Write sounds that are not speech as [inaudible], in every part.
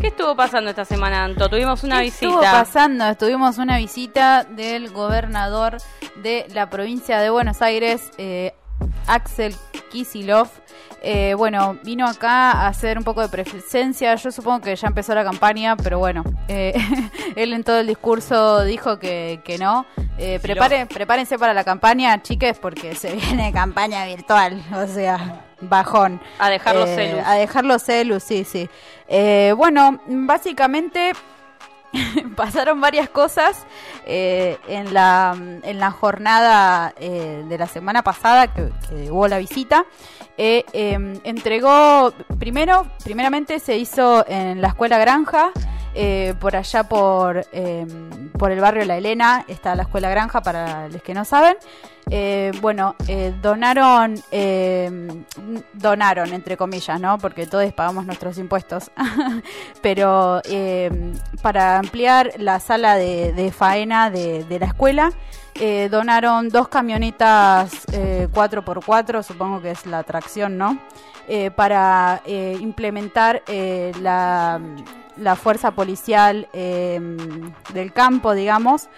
¿Qué estuvo pasando esta semana, Anto? Tuvimos una ¿Qué visita. Estuvo pasando, estuvimos una visita del gobernador de la provincia de Buenos Aires, eh, Axel Kisilov. Eh, bueno, vino acá a hacer un poco de presencia. Yo supongo que ya empezó la campaña, pero bueno, eh, [laughs] él en todo el discurso dijo que, que no. Eh, prepare- prepárense para la campaña, chiques, porque se [laughs] viene campaña virtual, o sea, bajón. A dejar los Eh, celus. A dejar los celus, sí, sí. Eh, bueno, básicamente [laughs] pasaron varias cosas eh, en, la, en la jornada eh, de la semana pasada que, que hubo la visita. Eh, eh, entregó, primero, primeramente se hizo en la escuela Granja, eh, por allá por, eh, por el barrio La Elena, está la escuela Granja para los que no saben. Eh, bueno, eh, donaron, eh, donaron entre comillas, ¿no? Porque todos pagamos nuestros impuestos. [laughs] Pero eh, para ampliar la sala de, faena de, la escuela, donaron dos camionetas eh, 4x4, supongo que es la atracción, ¿no? Para implementar la, la fuerza policial eh, del campo, digamos.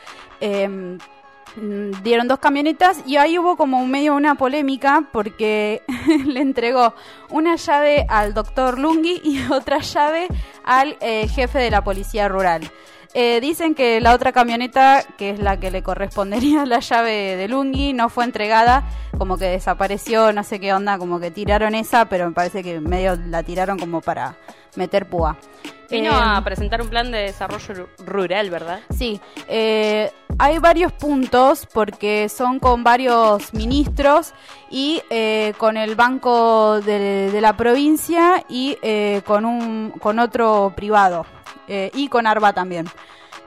Mm, dieron dos camionetas y ahí hubo como medio una polémica porque [laughs] le entregó una llave al doctor Lungi y [laughs] otra llave al eh, jefe de la policía rural. Eh, dicen que la otra camioneta, que es la que le correspondería [laughs] la llave de Lungi, no fue entregada, como que desapareció, no sé qué onda, como que tiraron esa, pero me parece que medio la tiraron como para meter púa. Vino Eh, a presentar un plan de desarrollo ru- rural, ¿verdad? Sí, eh, hay varios puntos porque son con varios ministros y eh, con el Banco de, de la provincia y eh, con, un, con otro privado eh, y con ARBA también.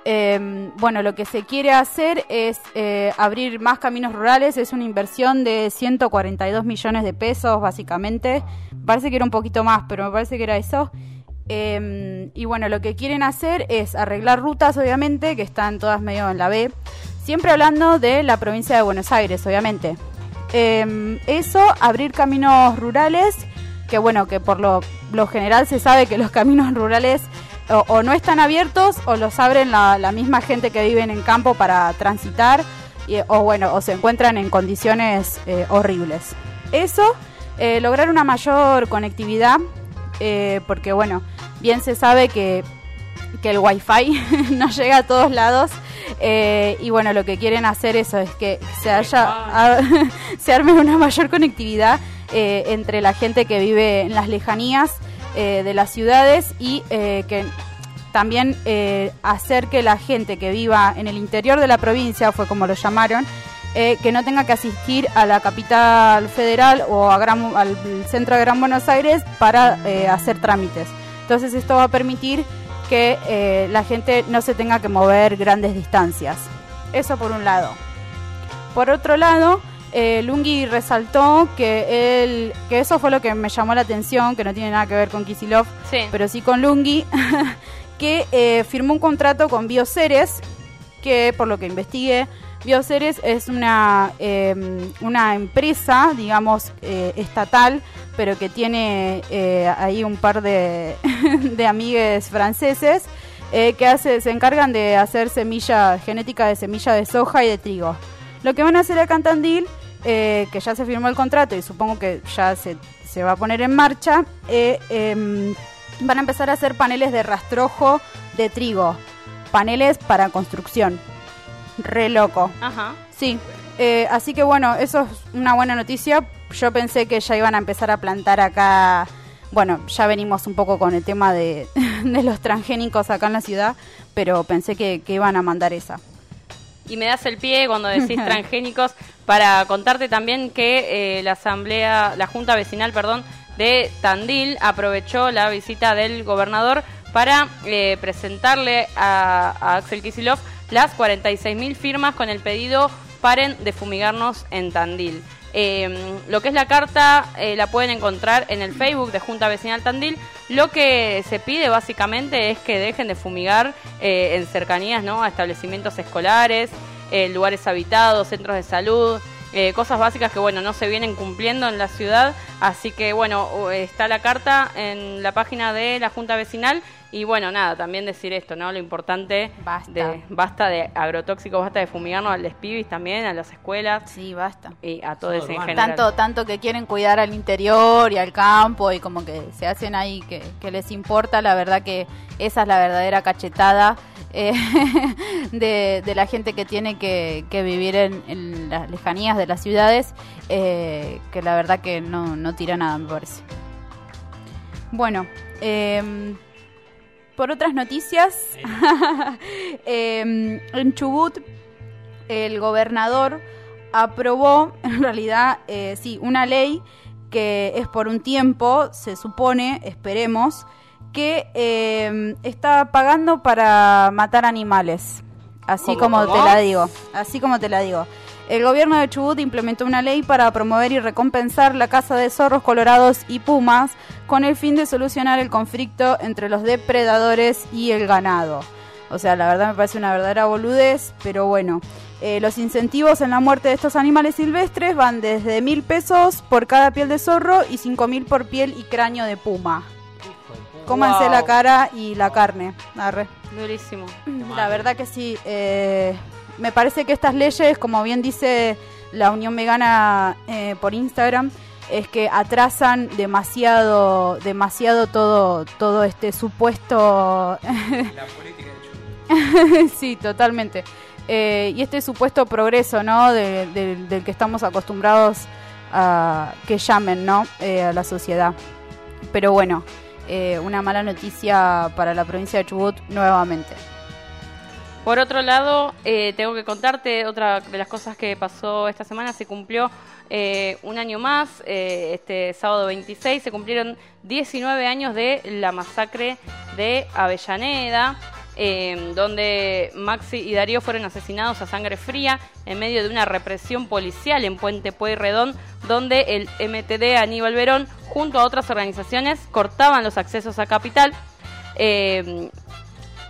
Eh, bueno, lo que se quiere hacer es eh, abrir más caminos rurales, es una inversión de 142 millones de pesos básicamente, parece que era un poquito más, pero me parece que era eso. Eh, y bueno, lo que quieren hacer es arreglar rutas, obviamente, que están todas medio en la B. Siempre hablando de la provincia de Buenos Aires, obviamente. Eh, eso, abrir caminos rurales, que bueno, que por lo, general se sabe que los [laughs] caminos rurales o, no están abiertos o los abren la, la misma gente que vive en campo para transitar, y- o bueno, o se encuentran en condiciones eh, horribles. Eso, eh, lograr una mayor conectividad, eh, porque bueno, bien se sabe que, que el wifi [laughs] no llega a todos lados. eh, y bueno, lo que quieren hacer eso es que se haya a- [laughs] se arme una mayor conectividad eh, entre la gente que vive en las lejanías eh, de las ciudades y eh, que también eh, hacer que la gente que viva en el interior de la provincia, fue como lo llamaron, que no tenga que asistir a la capital federal o a Gran- al centro de Gran Buenos Aires para eh, hacer trámites. Entonces esto va a permitir que eh, la gente no se tenga que mover grandes distancias. Eso por un lado. Por otro lado, eh, Lungi resaltó que él, que eso fue lo que me llamó la atención, que no tiene nada que ver con Kisilov, Sí. pero sí con Lungi, [laughs] que eh, firmó un contrato con Bioceres, que por lo que investigué, Bioceres es una, eh, una empresa, digamos, eh, estatal, pero que tiene eh, ahí un par de, [laughs] de amigues franceses eh, que hace, se encargan de hacer semilla genética de semilla de soja y de trigo. Lo que van a hacer acá en Tandil, eh, que ya se firmó el contrato y supongo que ya se, se va a poner en marcha, em, van a empezar a hacer paneles de rastrojo de trigo, paneles para construcción. Re loco. Ajá. Sí, eh, así que bueno, eso es una buena noticia. Yo pensé que ya iban a empezar a plantar acá. Bueno, ya venimos un poco con el tema de, [laughs] de los transgénicos acá en la ciudad, pero pensé que, que iban a mandar esa. Y me das el pie cuando decís [laughs] transgénicos para contarte también que eh, la asamblea, la junta vecinal, perdón, de Tandil aprovechó la visita del gobernador para eh, presentarle a, Axel Kisilov las 46.000 firmas con el pedido paren de fumigarnos en Tandil. Eh, lo que es la carta eh, la pueden encontrar en el Facebook de Junta Vecinal Tandil. Lo que se pide básicamente es que dejen de fumigar eh, en cercanías ¿no? a establecimientos escolares, eh, lugares habitados, centros de salud, eh, cosas básicas que bueno no se vienen cumpliendo en la ciudad. Así que bueno, está la carta en la página de la Junta Vecinal Y bueno, nada, también decir esto, ¿no? Lo importante Basta. de basta de agrotóxicos, basta de fumigarnos a los pibis también, a las escuelas Sí, basta. y a todos en urbano. general. Tanto, tanto que quieren cuidar al interior y al campo y como que se hacen ahí que, que les importa, la verdad que esa es la verdadera cachetada eh, [laughs] de, de la gente que tiene que, que vivir en, en las lejanías de las ciudades, eh, que la verdad que no, no tira nada, me parece. Bueno, em, por otras noticias, [laughs] em, en Chubut el gobernador aprobó, [laughs] en realidad, eh, sí, una ley que es por un tiempo, se supone, esperemos, que eh, está pagando para matar animales. Así ¿Cómo, como te la digo, así como te la digo. El gobierno de Chubut implementó una ley para promover y recompensar la caza de zorros colorados y pumas con el fin de solucionar el conflicto entre los depredadores y el ganado. O sea, la verdad me parece una verdadera boludez, pero bueno. Eh, los incentivos en la muerte de estos animales silvestres van desde mil pesos por cada piel de zorro y cinco mil por piel y cráneo de puma. Cómanse Wow. la cara y la carne. Arre. Durísimo. La verdad que sí. eh, me parece que estas leyes, como bien dice la Unión Vegana eh, por Instagram, es que atrasan demasiado, demasiado todo, todo este supuesto La política de Chubut. [laughs] sí, totalmente. Eh, y este supuesto progreso, ¿no? De- de- del que estamos acostumbrados a que llamen, ¿no? Eh, a la sociedad. Pero bueno, eh, una mala noticia para la provincia de Chubut nuevamente. Por otro lado, eh, tengo que contarte otra de las cosas que pasó esta semana. Se cumplió eh, un año más, eh, este sábado 26, se cumplieron 19 años de la masacre de Avellaneda, eh, donde Maxi y Darío fueron asesinados a sangre fría en medio de una represión policial en Puente Pueyrredón, donde el MTD Aníbal Verón, junto a otras organizaciones, cortaban los accesos a Capital. Eh,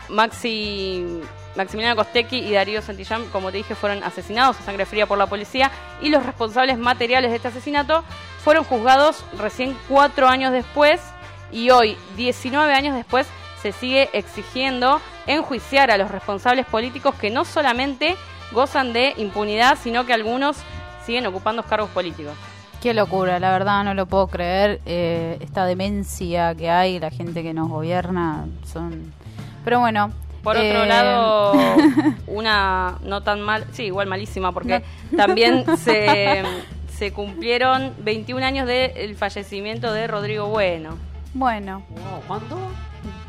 Maxi, Maximiliano Costecchi y Darío Santillán, como te dije, fueron asesinados a sangre fría por la policía y los responsables materiales de este asesinato fueron juzgados recién cuatro años después y hoy, 19 años después, se sigue exigiendo enjuiciar a los responsables políticos que no solamente gozan de impunidad, sino que algunos siguen ocupando cargos políticos. Qué locura, la verdad no lo puedo creer. eh, esta demencia que hay, la gente que nos gobierna, son... Pero bueno. Por otro eh, lado, [laughs] una no tan mal, sí, igual malísima, porque [laughs] también se, se cumplieron 21 años del fallecimiento de Rodrigo Bueno. Bueno, Wow, ¿Cuánto?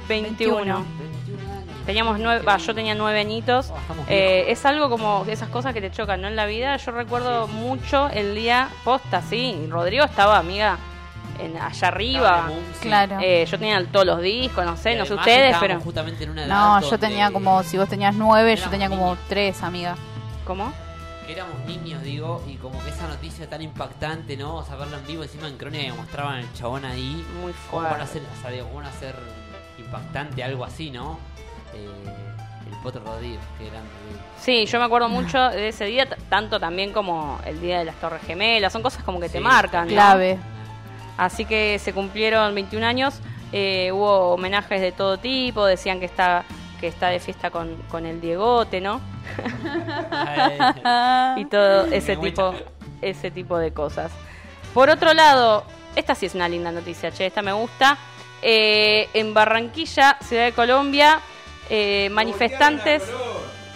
21. 21 años. Teníamos nueve, va, yo tenía nueve añitos. Oh, estamos Eh, es algo como esas cosas que te chocan, ¿no? En la vida. Yo recuerdo mucho el día posta, sí. Rodrigo estaba, amiga, en, allá arriba. claro. Eh, yo tenía todos los discos, no sé, no sé ustedes, pero. justamente en una edad no, yo tenía como, si vos tenías nueve, yo tenía como niños. tres, amiga. ¿Cómo? Éramos niños, digo, y como que esa noticia tan impactante, ¿no? O sea, verla en vivo encima en Crónica que mostraban el chabón ahí. Muy ¿Cómo van a fuerte. hacer, o sea, digo, cómo van a hacer impactante algo así, ¿no? Eh, el Potro Rodríguez, que eran Sí, yo me acuerdo mucho de ese día, tanto también como el día de las Torres Gemelas, son cosas como que te marcan. ¿no? Así que se cumplieron 21 años, eh, hubo homenajes de todo tipo, decían que está que está de fiesta con, con el Diegote, ¿no? [laughs] Y todo ese tipo, ese tipo de cosas. Por otro lado, esta sí es una linda noticia, che, esta me gusta. Eh, en Barranquilla, Ciudad de Colombia, eh, manifestantes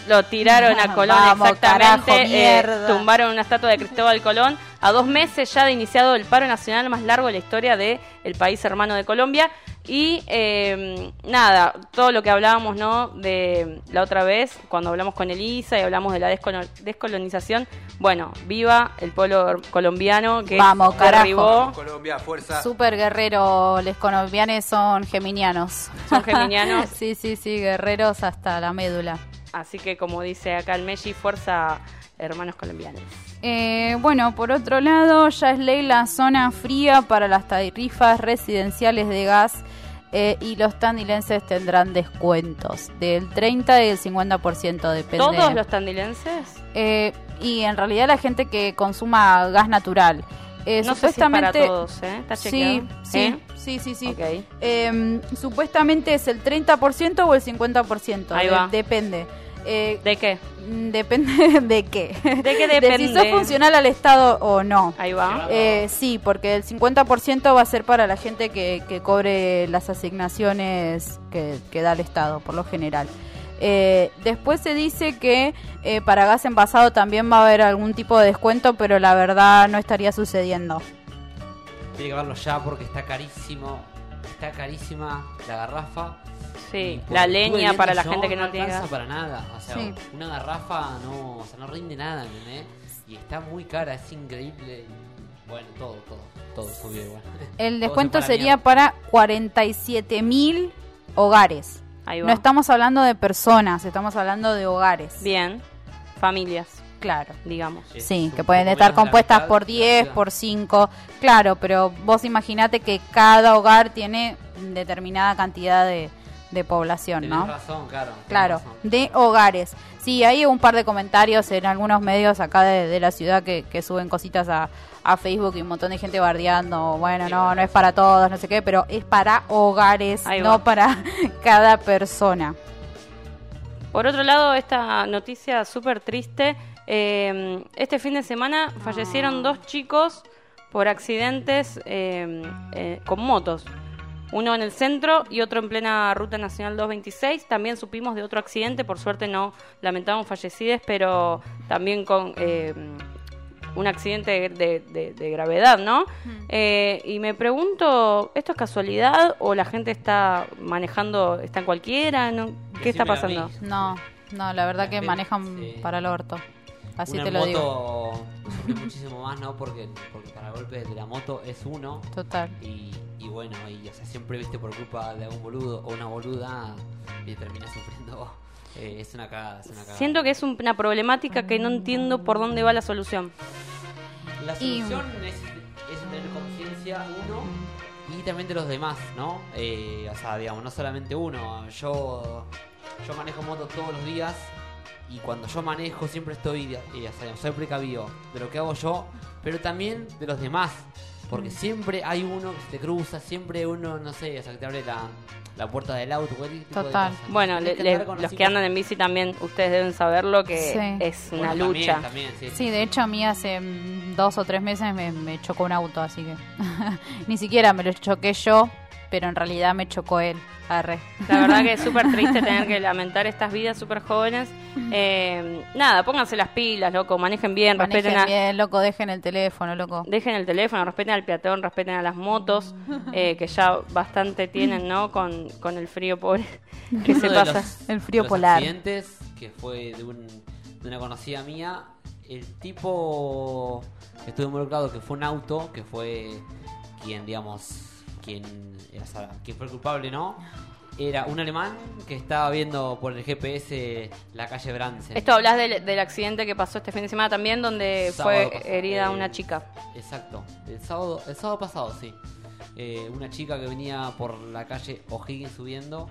lo tiraron a [laughs] Colón Vamos, exactamente, carajo, eh, tumbaron una estatua de Cristóbal Colón a dos meses ya de iniciado el paro nacional más largo de la historia del el país hermano de Colombia y eh, nada, todo lo que hablábamos no de la otra vez cuando hablamos con Elisa y hablamos de la descolo- descolonización, bueno, viva el pueblo colombiano que Vamos, carajo. derribó, Colombia, fuerza. Super guerrero, los colombianos son geminianos. son geminianos, [laughs] sí, sí, sí, guerreros hasta la médula. Así que como dice acá el Messi, fuerza hermanos colombianos. Eh, bueno, por otro lado, ya es ley la zona fría para las tarifas residenciales de gas eh, y los tandilenses tendrán descuentos del 30 y del 50%, depende. ¿Todos los tandilenses? Eh, y en realidad la gente que consuma gas natural. Eh, no sé si es para supuestamente todos, ¿eh? ¿Está sí, sí, ¿Eh? sí, sí, sí. Ok. Eh, supuestamente es el 30% o el 50%. Ahí de- va. depende. Eh, ¿De qué? mm, depende [laughs] de qué. ¿De qué [laughs] De si depende? sos funcional al Estado o no. Ahí va. Eh, sí, porque el 50% va a ser para la gente que, que cobre las asignaciones que, que da el Estado, por lo general. Eh, después se dice que eh, para gas envasado también va a haber algún tipo de descuento, pero la verdad no estaría sucediendo. Tiene que verlo ya porque está carísimo. Está carísima la garrafa. Sí, la leña para la gente que no tiene alcanza gas. para nada. O sea, Sí. una garrafa no, o sea, no rinde nada, ¿entendés? Y está muy cara, es increíble. Bueno, todo, todo, todo subió igual. El [laughs] descuento se fue a la sería para 47 mil hogares. Ahí va. No estamos hablando de personas, estamos hablando de hogares. Bien. Familias, Claro. digamos. Sí, que pueden estar compuestas mitad por de la 10, ciudad. por 5, claro, pero vos imaginate que cada hogar tiene determinada cantidad de, de población, Tenés ¿no? razón, claro. Claro, razón. de hogares. Sí, hay un par de comentarios en algunos medios acá de, de la ciudad que, que suben cositas a, a Facebook y un montón de gente bardeando. Bueno, Sí, no, bueno. no es para todos, no sé qué, pero es para hogares, Ahí no va. para [laughs] cada persona. Por otro lado, esta noticia súper triste. eh, este fin de semana fallecieron dos chicos por accidentes eh, eh, con motos. Uno en el centro y otro en plena Ruta Nacional 226. También supimos de otro accidente, por suerte no lamentamos fallecidos, pero también con eh, un accidente de, de- de gravedad, ¿no? Eh, y me pregunto, ¿esto es casualidad o la gente está manejando, está en cualquiera? ¿no? ¿Qué está pasando? No, no, la verdad que manejan sí. para el orto. Así Una te lo digo. moto sufre muchísimo más, ¿no? Porque, porque para golpes de la moto es uno. Total. Y, y bueno, y o sea, siempre viste por culpa de algún boludo o una boluda y terminas sufriendo. [laughs] eh, es una cagada, es una cagada. Siento que es un- una problemática que no entiendo por dónde va la solución. La Y- solución es, es tener conciencia uno y también de los demás, ¿no? Eh, o sea, digamos, no solamente uno. Yo, yo manejo moto todos los días y cuando yo manejo siempre estoy, eh, o sea, soy precavido de lo que hago yo, pero también de los demás. Porque siempre hay uno que se te cruza, siempre uno, no sé, o sea, que te abre la, la puerta del auto, de Total. Bueno, le- que le- los que andan en bici también, ustedes deben saberlo que Sí. es Bueno, una también, lucha. también, sí. Sí, de hecho a mí hace mm, dos o tres meses me, me chocó un auto, así que [laughs] ni siquiera me lo choqué yo, pero en realidad me chocó él. Arre. La verdad que es [laughs] súper triste tener que lamentar estas vidas súper jóvenes. Eh, nada, pónganse las pilas, loco, manejen bien, Manejen respeten a, bien, loco, dejen el teléfono, loco. dejen el teléfono, respeten al peatón, respeten a las motos, eh, que ya bastante tienen, ¿no? Con, con el frío pobre que Uno se pasa. los- El frío de los polar. accidentes, que fue de, un- de una conocida mía, el tipo que estuvo involucrado, que fue un auto, que fue quien, digamos, quien, o sea, quien fue el culpable, ¿no? Era un alemán que estaba viendo por el GPS la calle Bransen. Esto hablas del, del accidente que pasó este fin de semana también, donde Sábado fue herida eh, una chica. Exacto, el sábado, el sábado pasado, sí. Eh, una chica que venía por la calle O'Higgins subiendo.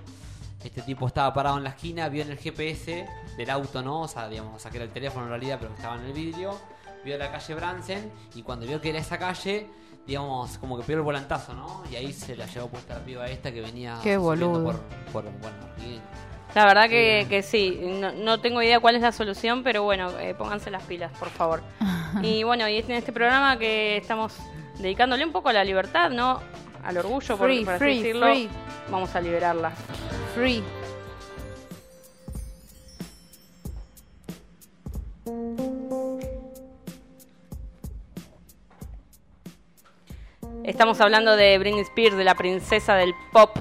Este tipo estaba parado en la esquina, vio en el GPS del auto, ¿no? O sea, digamos, saqué el teléfono en realidad, pero estaba en el vidrio. Vio la calle Bransen y cuando vio que era esa calle, digamos, como que pegó el volantazo, ¿no? Y ahí se la llevó puesta la piba esta que venía Qué boludo. por, por bueno. La verdad que, que sí, no, no tengo idea cuál es la solución, pero bueno, eh, pónganse las pilas, por favor. [laughs] y bueno, y en este programa que estamos dedicándole un poco a la libertad, ¿no? Al orgullo, por, Free, por así free, decirlo, free. vamos a liberarla. Free. Estamos hablando de Britney Spears, de la princesa del pop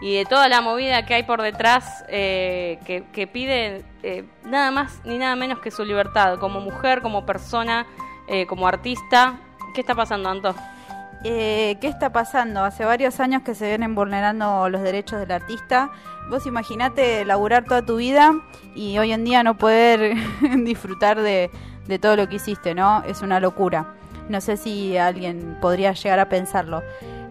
y de toda la movida que hay por detrás eh, que, que pide eh, nada más ni nada menos que su libertad como mujer, como persona, eh, como artista. ¿Qué está pasando, Anto? Eh, ¿Qué está pasando? Hace varios años que se vienen vulnerando los derechos del artista. Vos imaginate laburar toda tu vida y hoy en día no poder [laughs] disfrutar de, de todo lo que hiciste, ¿no? Es una locura. No sé si alguien podría llegar a pensarlo.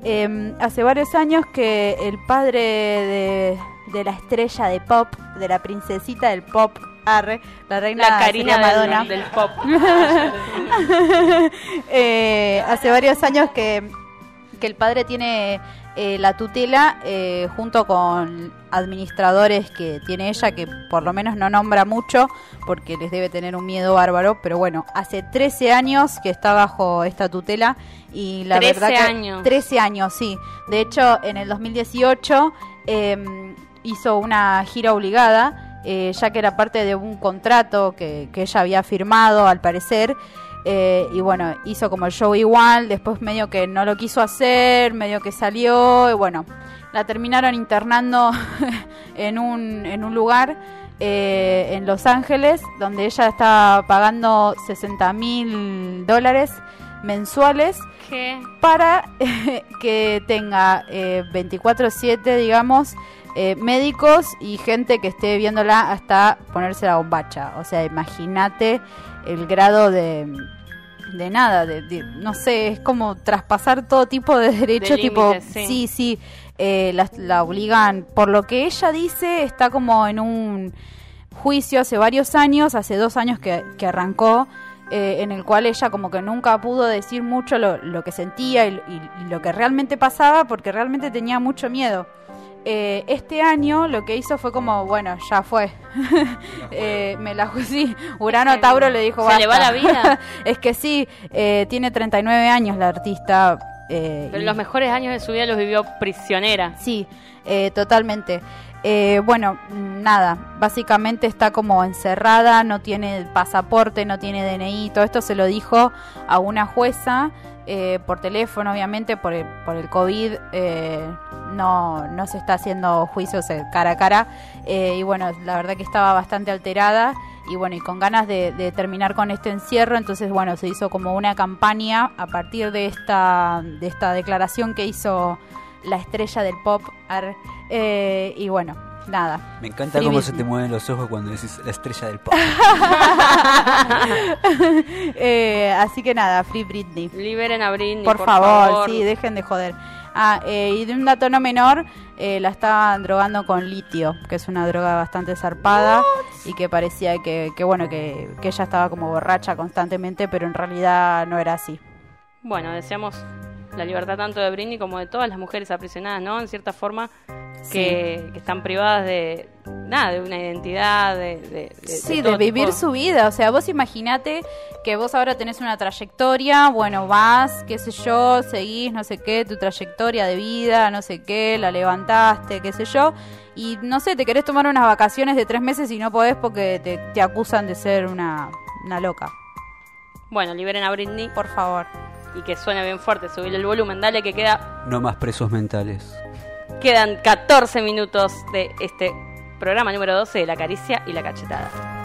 Eh, hace varios años que el padre de, de la estrella de pop, de la princesita del pop, Arre, la reina La Karina del- Madonna. del, pop. [laughs] Eh, hace varios años que, que el padre tiene eh, la tutela eh, junto con administradores que tiene ella, que por lo menos no nombra mucho porque les debe tener un miedo bárbaro, pero bueno, hace 13 años que está bajo esta tutela y la 13 verdad que años. 13 años, sí. De hecho, en el 2018 eh, hizo una gira obligada, eh, ya que era parte de un contrato que, que ella había firmado, al parecer. eh, y bueno, hizo como el show igual, después medio que no lo quiso hacer, medio que salió, y bueno, la terminaron internando [laughs] en un, en un lugar eh, en Los Ángeles, donde ella estaba pagando 60 mil dólares mensuales ¿Qué? para [laughs] que tenga eh, 24/7, digamos, eh, médicos y gente que esté viéndola hasta ponerse la bombacha. O sea, imagínate el grado de de nada, de, de- no sé, es como traspasar todo tipo de [laughs] derechos, De tipo, límites, sí. sí, sí, eh, la, la obligan, por lo que ella dice, está como en un juicio hace varios años, hace dos años que, que arrancó, eh, en el cual ella como que nunca pudo decir mucho lo, lo que sentía y, y- y lo que realmente pasaba porque realmente tenía mucho miedo. Eh, este año lo que hizo fue como, bueno, ya fue. [laughs] Eh, me la sí, Urano Es que Tauro le dijo, se le va la vida. [laughs] es que sí, eh, tiene 39 años la artista. eh, Pero y- los mejores años de su vida los vivió prisionera. Sí, eh, totalmente. Eh, bueno, nada, básicamente está como encerrada, no tiene pasaporte, no tiene DNI, todo esto se lo dijo a una jueza eh, por teléfono, obviamente, por el, por el COVID, eh, no, no se está haciendo juicios eh, cara a cara, eh, y bueno, la verdad que estaba bastante alterada y bueno, y con ganas de, de terminar con este encierro, entonces bueno, se hizo como una campaña a partir de esta, de esta declaración que hizo la estrella del pop. eh, y bueno, nada. Me encanta cómo se te mueven los ojos cuando decís la estrella del pop. [laughs] Eh, así que nada, Free Britney. Liberen a Britney, Por, favor, sí, dejen de joder. Ah, eh, y de un dato no menor, eh, la estaban drogando con litio, que es una droga bastante zarpada y que parecía que, que bueno, que, que ella estaba como borracha constantemente, pero en realidad no era así. Bueno, deseamos la libertad tanto de Britney como de todas las mujeres aprisionadas, ¿no? En cierta forma, que, que están privadas de nada, de una identidad, de, de, de- Sí, de de todo vivir tipo. su vida. O sea, vos imaginate que vos ahora tenés una trayectoria, bueno, vas, qué sé yo, seguís, no sé qué, tu trayectoria de vida, no sé qué, la levantaste, qué sé yo, y no sé, te querés tomar unas vacaciones de tres meses y no podés porque te, te acusan de ser una, una loca. Bueno, liberen a Britney Por favor. y que suene bien fuerte, subir el volumen, dale que queda No más presos mentales. Quedan 14 minutos de este programa número 12 de La caricia y la cachetada.